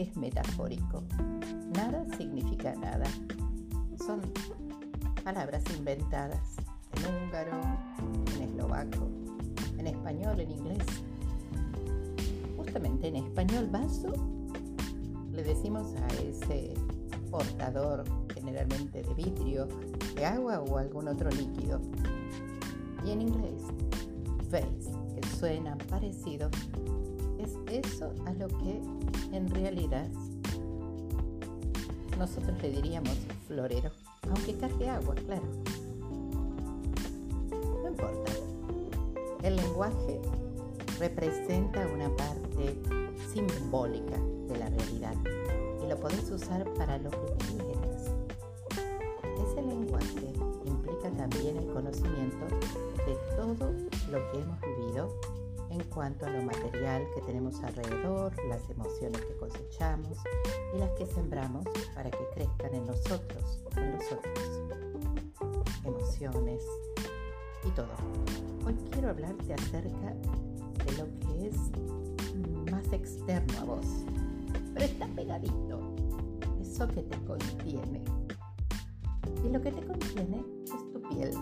es metafórico. Nada significa nada. Son palabras inventadas en húngaro, en eslovaco, en español, en inglés. Justamente en español vaso le decimos a ese portador generalmente de vidrio, de agua o algún otro líquido. Y en inglés, face, que suena parecido, eso a lo que en realidad nosotros le diríamos florero, aunque cargue agua, claro. No importa. El lenguaje representa una parte simbólica de la realidad y lo podés usar para lo que quieras. Ese lenguaje implica también el conocimiento de todo lo que hemos vivido en cuanto a lo material que tenemos alrededor, las emociones que cosechamos y las que sembramos para que crezcan en nosotros o en los otros. Emociones y todo. Hoy quiero hablarte acerca de lo que es más externo a vos, pero está pegadito, eso que te contiene. Y lo que te contiene es tu piel.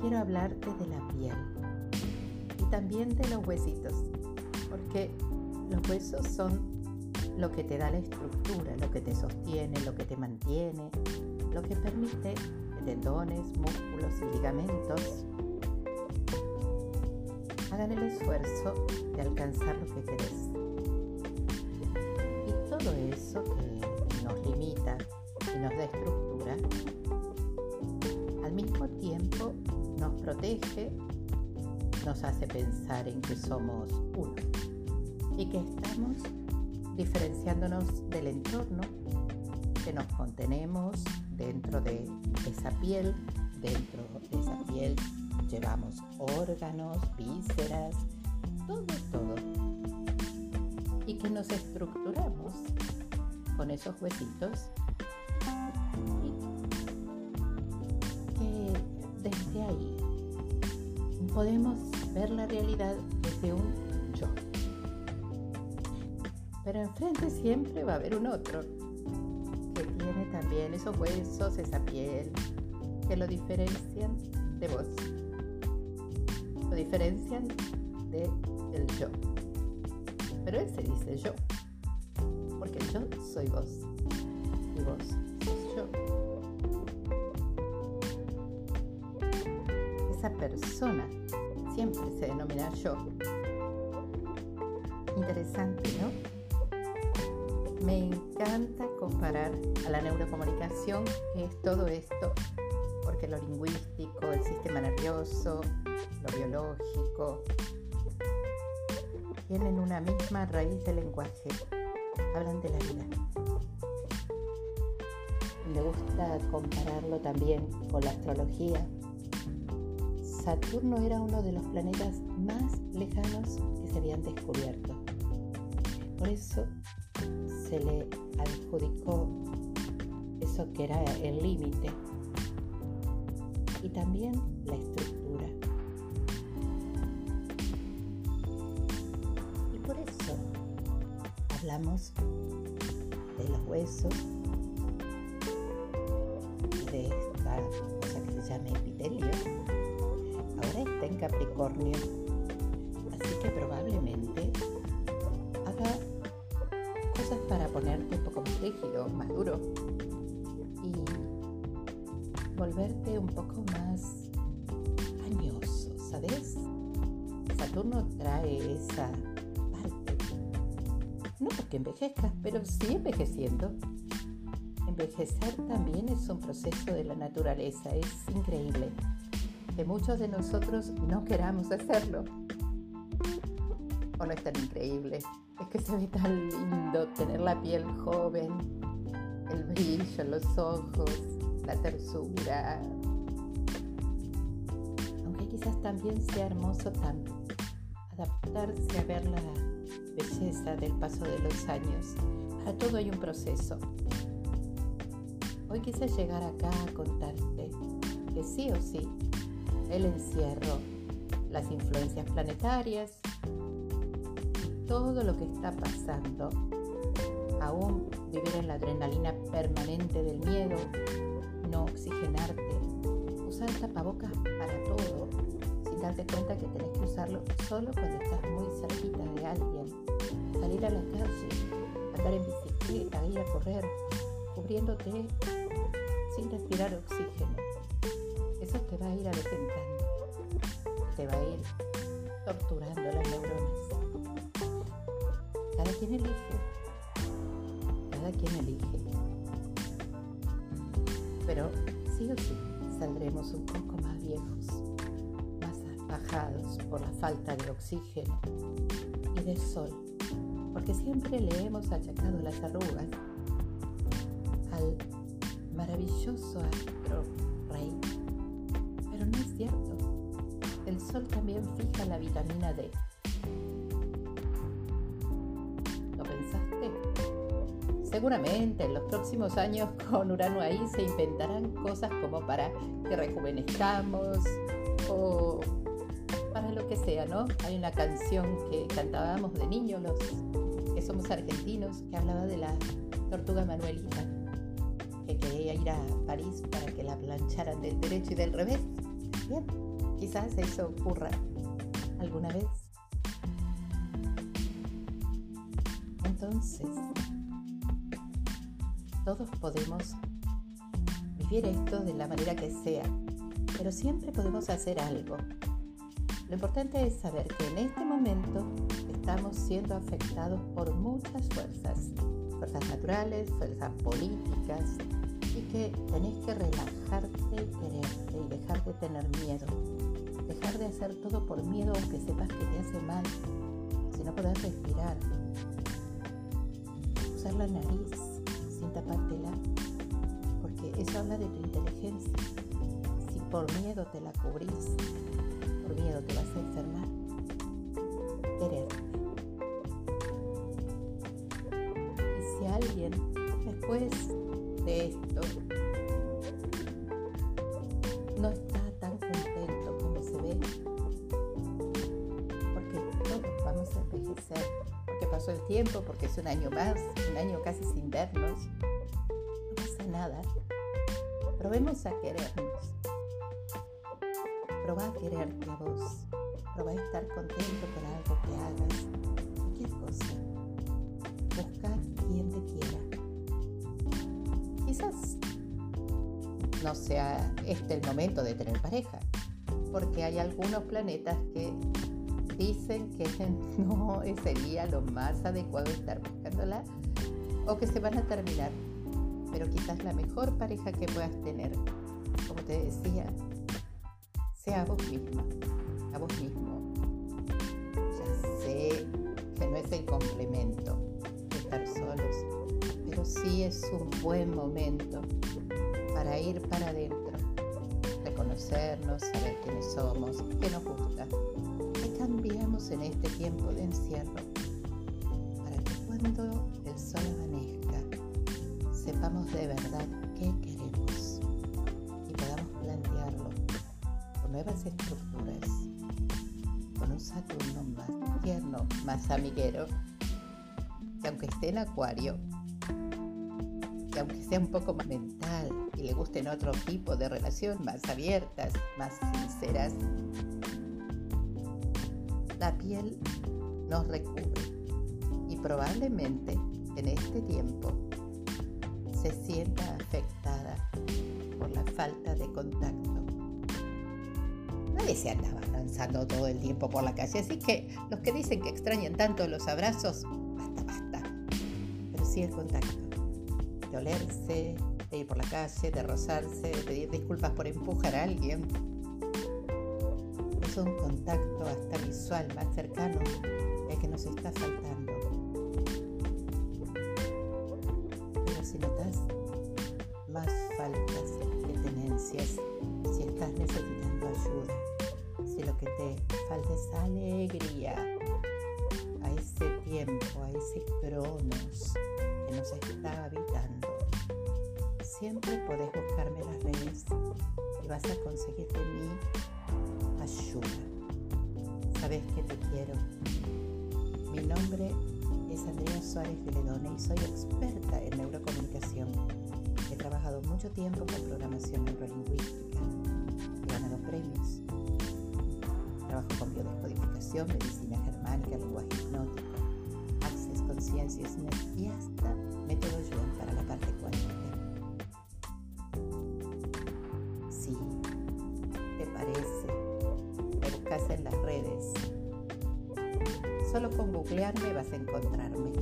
Quiero hablarte de la piel también de los huesitos, porque los huesos son lo que te da la estructura, lo que te sostiene, lo que te mantiene, lo que permite tendones, músculos y ligamentos hagan el esfuerzo de alcanzar lo que querés. Y todo eso que nos limita y nos da estructura, al mismo tiempo nos protege nos hace pensar en que somos uno y que estamos diferenciándonos del entorno, que nos contenemos dentro de esa piel, dentro de esa piel llevamos órganos, vísceras, todo, todo. Y que nos estructuramos con esos huesitos y que desde ahí podemos ver la realidad desde un yo. Pero enfrente siempre va a haber un otro que tiene también esos huesos, esa piel, que lo diferencian de vos. Lo diferencian de el yo. Pero él se dice yo, porque yo soy vos y vos sos yo. Esa persona siempre se denomina yo. Interesante, ¿no? Me encanta comparar a la neurocomunicación, que es todo esto, porque lo lingüístico, el sistema nervioso, lo biológico, tienen una misma raíz de lenguaje, hablan de la vida. Me gusta compararlo también con la astrología, Saturno era uno de los planetas más lejanos que se habían descubierto. Por eso se le adjudicó eso que era el límite y también la estructura. Y por eso hablamos de los huesos, de esta cosa que se llama epitelio Capricornio. Así que probablemente haga cosas para ponerte un poco más rígido, más duro y volverte un poco más añoso, ¿sabes? Saturno trae esa parte. No porque envejezcas, pero sí envejeciendo. Envejecer también es un proceso de la naturaleza, es increíble muchos de nosotros no queramos hacerlo. ¿O no es tan increíble? Es que se ve tan lindo tener la piel joven, el brillo los ojos, la tersura. Aunque quizás también sea hermoso tanto adaptarse a ver la belleza del paso de los años. Para todo hay un proceso. Hoy quise llegar acá a contarte que sí o sí el encierro, las influencias planetarias todo lo que está pasando, aún vivir en la adrenalina permanente del miedo, no oxigenarte, usar tapabocas para todo, sin darte cuenta que tenés que usarlo solo cuando estás muy cerquita de alguien, salir a la calle, andar en bicicleta, ir a correr, cubriéndote sin respirar oxígeno. Va a ir avejentando, te va a ir torturando las neuronas. Cada quien elige, cada quien elige. Pero sí o sí saldremos un poco más viejos, más bajados por la falta de oxígeno y de sol, porque siempre le hemos achacado las arrugas al maravilloso astro rey. Cierto. El sol también fija la vitamina D. ¿Lo pensaste? Seguramente en los próximos años con Urano ahí se inventarán cosas como para que rejuvenezcamos o para lo que sea, ¿no? Hay una canción que cantábamos de niños los que somos argentinos que hablaba de la tortuga Manuelita que quería ir a París para que la plancharan del derecho y del revés. Quizás eso ocurra alguna vez. Entonces, todos podemos vivir esto de la manera que sea, pero siempre podemos hacer algo. Lo importante es saber que en este momento estamos siendo afectados por muchas fuerzas, fuerzas naturales, fuerzas políticas, que tenés que relajarte y dejar de tener miedo. Dejar de hacer todo por miedo aunque sepas que te hace mal, si no podés respirar. Usar la nariz sin tapártela, porque eso habla de tu inteligencia. Si por miedo te la cubrís, por miedo te vas a enfermar. Tiempo, porque es un año más, un año casi sin vernos, no pasa nada. Probemos a querernos. Proba a quererte a vos. Proba a estar contento con algo que hagas. Cualquier cosa. Busca quien te quiera quizás no sea este el momento de tener pareja, porque hay algunos planetas que dicen que no sería lo más adecuado estar buscándola o que se van a terminar. Pero quizás la mejor pareja que puedas tener, como te decía, sea vos misma, a vos mismo. Ya sé que no es el complemento de estar solos, pero sí es un buen momento para ir para adentro, reconocernos, saber quiénes somos, qué nos gusta, qué cambiamos en este tiempo de encierro, para que cuando el sol amanezca sepamos de verdad qué queremos y podamos plantearlo con nuevas estructuras, con un Saturno más tierno, más amiguero, que aunque esté en acuario, que aunque sea un poco más mental y le gusten otro tipo de relación, más abiertas, más sinceras, la piel nos recubre y probablemente en este tiempo se sienta afectada por la falta de contacto. Nadie se andaba lanzando todo el tiempo por la calle, así que los que dicen que extrañan tanto los abrazos, basta, basta. Pero sí el contacto de olerse, de ir por la calle, de rozarse, de pedir disculpas por empujar a alguien. Un contacto hasta visual más cercano el que nos está faltando. Pero si notas más faltas que tenencias, si estás necesitando ayuda, si lo que te falta es alegría a ese tiempo, a ese cronos que nos está habitando, siempre podés buscarme las redes y vas a conseguir de mí Sabes que te quiero Mi nombre es Andrea Suárez de Ledone y soy experta en neurocomunicación. He trabajado mucho tiempo con programación neurolingüística. He ganado premios. Trabajo con biodescodificación, medicina germánica, lenguaje hipnótico, access conciencias y hasta Solo con googlearme vas a encontrarme.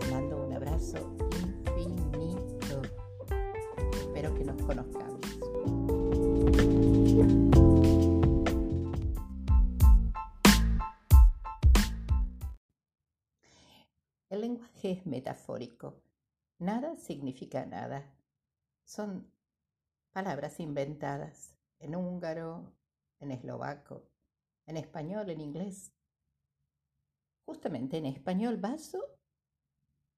Te mando un abrazo infinito. Espero que nos conozcamos. El lenguaje es metafórico. Nada significa nada. Son palabras inventadas en húngaro, en eslovaco, en español, en inglés, Justamente en español vaso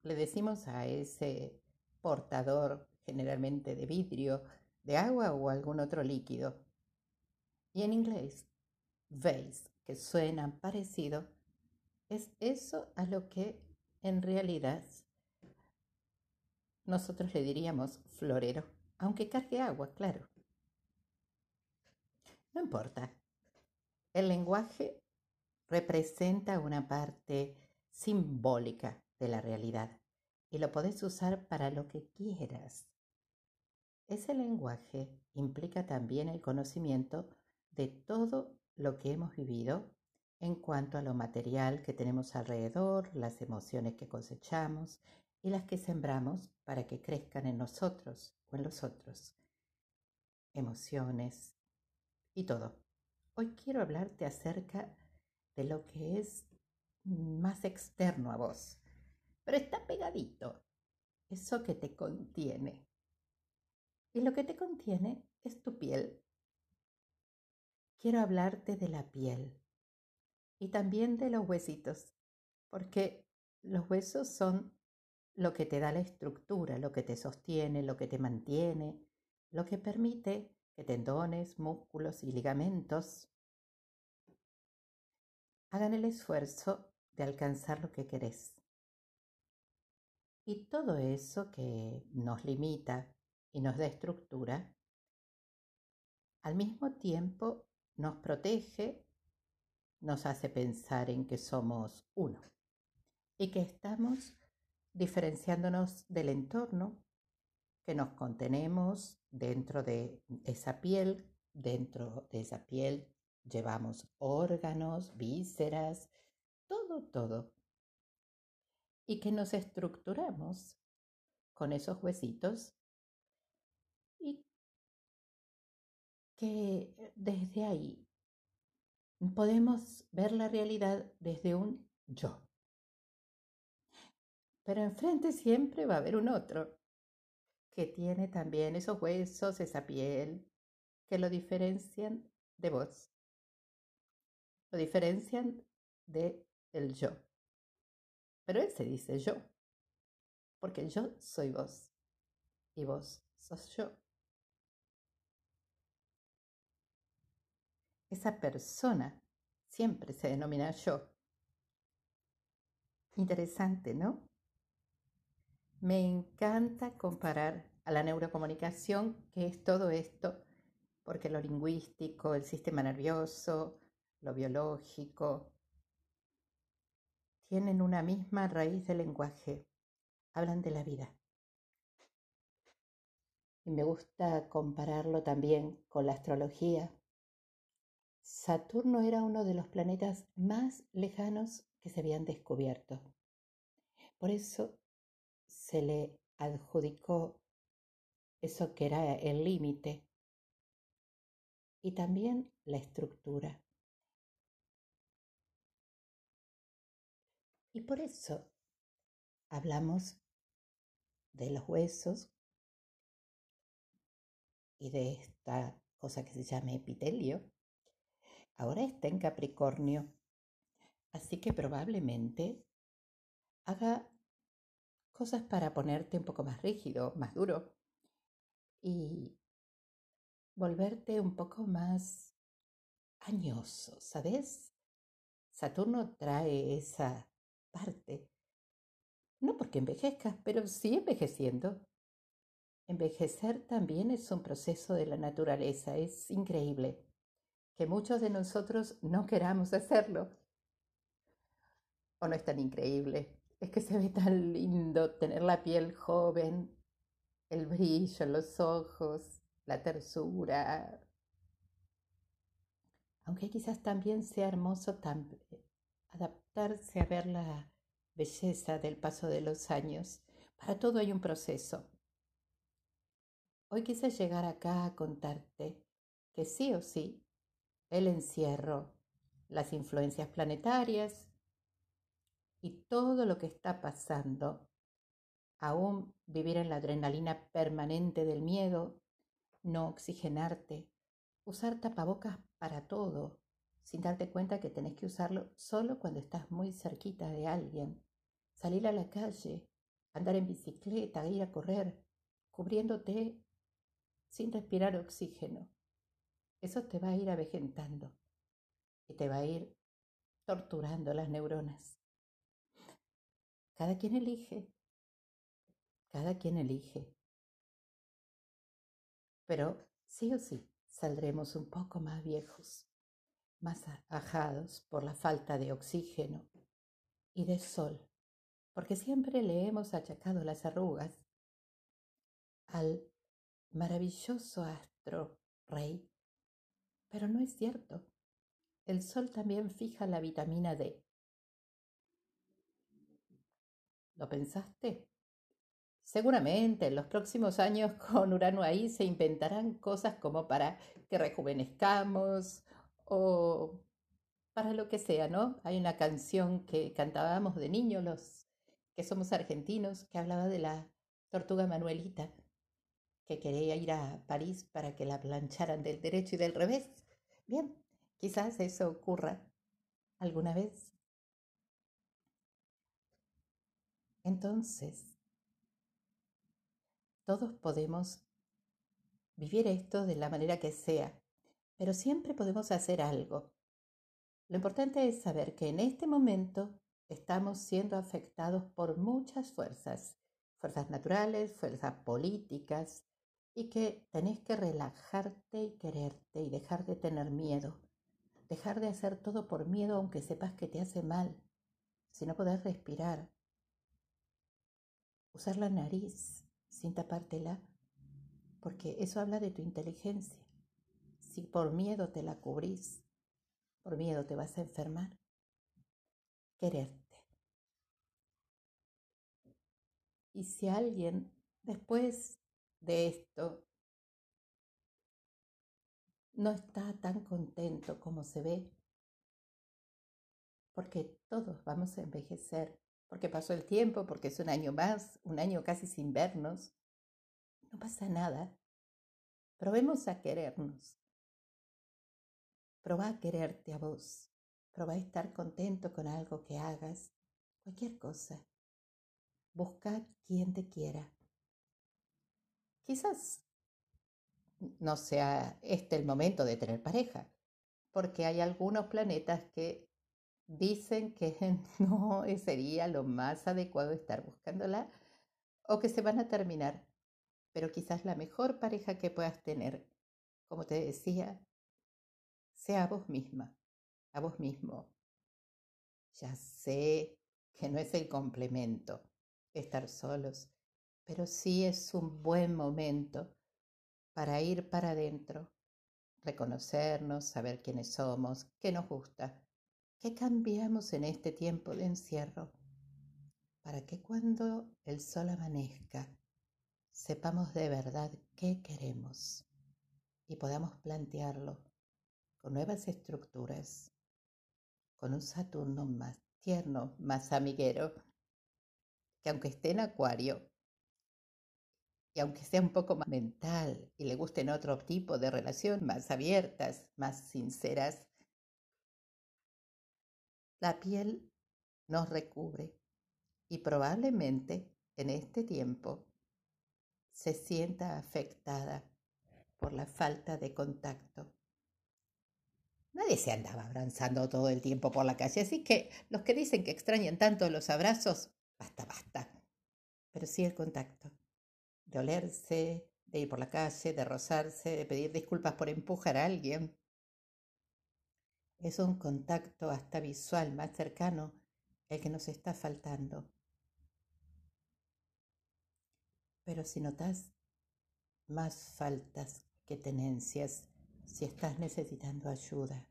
le decimos a ese portador generalmente de vidrio, de agua o algún otro líquido. Y en inglés, vase, que suena parecido, es eso a lo que en realidad nosotros le diríamos florero, aunque cargue agua, claro. No importa. El lenguaje representa una parte simbólica de la realidad y lo podés usar para lo que quieras. Ese lenguaje implica también el conocimiento de todo lo que hemos vivido en cuanto a lo material que tenemos alrededor, las emociones que cosechamos y las que sembramos para que crezcan en nosotros o en los otros. Emociones y todo. Hoy quiero hablarte acerca de lo que es más externo a vos, pero está pegadito, eso que te contiene. Y lo que te contiene es tu piel. Quiero hablarte de la piel y también de los huesitos, porque los huesos son lo que te da la estructura, lo que te sostiene, lo que te mantiene, lo que permite que tendones, músculos y ligamentos hagan el esfuerzo de alcanzar lo que querés. Y todo eso que nos limita y nos da estructura, al mismo tiempo nos protege, nos hace pensar en que somos uno y que estamos diferenciándonos del entorno, que nos contenemos dentro de esa piel, dentro de esa piel Llevamos órganos, vísceras, todo, todo. Y que nos estructuramos con esos huesitos y que desde ahí podemos ver la realidad desde un yo. Pero enfrente siempre va a haber un otro que tiene también esos huesos, esa piel, que lo diferencian de vos diferencian de el yo. Pero él se dice yo, porque yo soy vos y vos sos yo. Esa persona siempre se denomina yo. Interesante, ¿no? Me encanta comparar a la neurocomunicación, que es todo esto, porque lo lingüístico, el sistema nervioso, lo biológico, tienen una misma raíz de lenguaje, hablan de la vida. Y me gusta compararlo también con la astrología. Saturno era uno de los planetas más lejanos que se habían descubierto. Por eso se le adjudicó eso que era el límite y también la estructura. Y por eso hablamos de los huesos y de esta cosa que se llama epitelio. Ahora está en Capricornio, así que probablemente haga cosas para ponerte un poco más rígido, más duro y volverte un poco más añoso, ¿sabes? Saturno trae esa No porque envejezcas, pero sí envejeciendo. Envejecer también es un proceso de la naturaleza. Es increíble que muchos de nosotros no queramos hacerlo. ¿O no es tan increíble? Es que se ve tan lindo tener la piel joven, el brillo en los ojos, la tersura. Aunque quizás también sea hermoso adaptarse a ver la belleza del paso de los años. Para todo hay un proceso. Hoy quise llegar acá a contarte que sí o sí, el encierro, las influencias planetarias y todo lo que está pasando, aún vivir en la adrenalina permanente del miedo, no oxigenarte, usar tapabocas para todo, sin darte cuenta que tenés que usarlo solo cuando estás muy cerquita de alguien, salir a la calle, andar en bicicleta, ir a correr, cubriéndote sin respirar oxígeno. Eso te va a ir avejentando y te va a ir torturando las neuronas. Cada quien elige, cada quien elige. Pero sí o sí saldremos un poco más viejos, más ajados por la falta de oxígeno y de sol, porque siempre le hemos achacado las arrugas al maravilloso astro rey. Pero no es cierto. El sol también fija la vitamina D. ¿Lo pensaste? Seguramente en los próximos años con Urano ahí se inventarán cosas como para que rejuvenezcamos o para lo que sea, ¿no? Hay una canción que cantábamos de niños los que somos argentinos que hablaba de la tortuga Manuelita que quería ir a París para que la plancharan del derecho y del revés. Bien, quizás eso ocurra alguna vez. Entonces, todos podemos vivir esto de la manera que sea, pero siempre podemos hacer algo. Lo importante es saber que en este momento estamos siendo afectados por muchas fuerzas, fuerzas naturales, fuerzas políticas, y que tenés que relajarte y quererte y dejar de tener miedo, dejar de hacer todo por miedo aunque sepas que te hace mal, si no podés respirar, usar la nariz sin tapártela, porque eso habla de tu inteligencia. Si por miedo te la cubrís, por miedo te vas a enfermar, quererte. Y si alguien después de esto no está tan contento como se ve, porque todos vamos a envejecer, porque pasó el tiempo, porque es un año más, un año casi sin vernos. No pasa nada. Probemos a querernos. Proba a quererte a vos. Proba a estar contento con algo que hagas, cualquier cosa. Busca quien te quiera. Quizás no sea este el momento de tener pareja, porque hay algunos planetas que dicen que no sería lo más adecuado estar buscándola o que se van a terminar. Pero quizás la mejor pareja que puedas tener, como te decía, sea a vos misma, a vos mismo. Ya sé que no es el complemento estar solos, pero sí es un buen momento para ir para adentro, reconocernos, saber quiénes somos, qué nos gusta, qué cambiamos en este tiempo de encierro, para que cuando el sol amanezca sepamos de verdad qué queremos y podamos plantearlo nuevas estructuras, con un Saturno más tierno, más amiguero, que aunque esté en Acuario, y aunque sea un poco más mental y le gusten otro tipo de relación, más abiertas, más sinceras, la piel nos recubre y probablemente en este tiempo se sienta afectada por la falta de contacto. Nadie se andaba abrazando todo el tiempo por la calle, así que los que dicen que extrañan tanto los abrazos, basta, basta. Pero sí el contacto, de olerse, de ir por la calle, de rozarse, de pedir disculpas por empujar a alguien. Es un contacto hasta visual más cercano el que nos está faltando. Pero si notas más faltas que tenencias, si estás necesitando ayuda,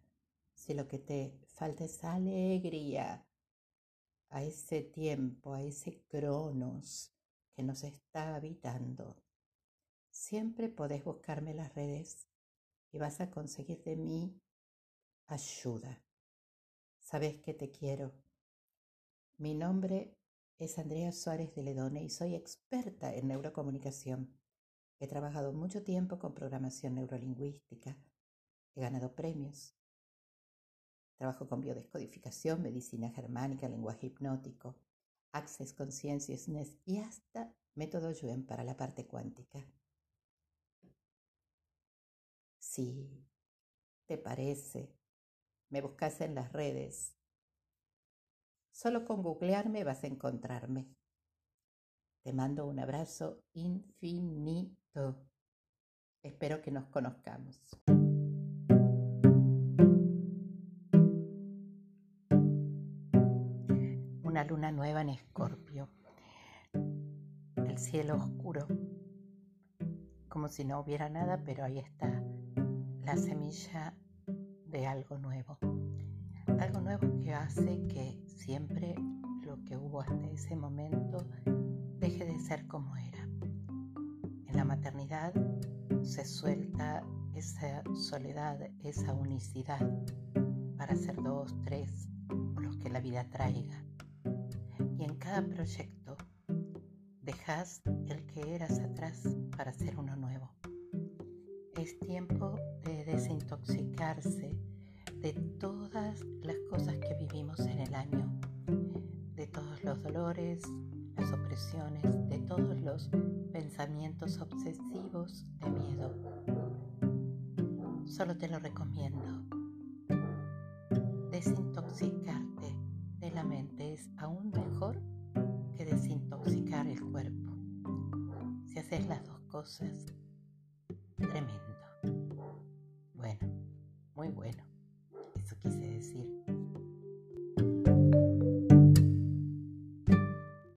si lo que te falta es alegría a ese tiempo, a ese cronos que nos está habitando, siempre podés buscarme en las redes y vas a conseguir de mí ayuda. Sabes que te quiero. Mi nombre es Andrea Suárez de Ledone y soy experta en neurocomunicación. He trabajado mucho tiempo con programación neurolingüística. He ganado premios. Trabajo con biodescodificación, medicina germánica, lenguaje hipnótico, access consciousness y hasta método Yuen para la parte cuántica. Si te parece, me buscas en las redes. Solo con googlearme vas a encontrarme. Te mando un abrazo infinito. Espero que nos conozcamos. Luna nueva en Escorpio. El cielo oscuro. Como si no hubiera nada, pero ahí está la semilla de algo nuevo. Algo nuevo que hace que siempre lo que hubo hasta ese momento deje de ser como era. En la maternidad se suelta esa soledad, esa unicidad para ser dos, tres los que la vida traiga. Y en cada proyecto dejas el que eras atrás para ser uno nuevo. Es tiempo de desintoxicarse de todas las cosas que vivimos en el año, de todos los dolores, las opresiones, de todos los pensamientos obsesivos de miedo. Solo te lo recomiendo. Desintoxicarte de la mente es aún mejor que desintoxicar el cuerpo. Si haces las dos cosas,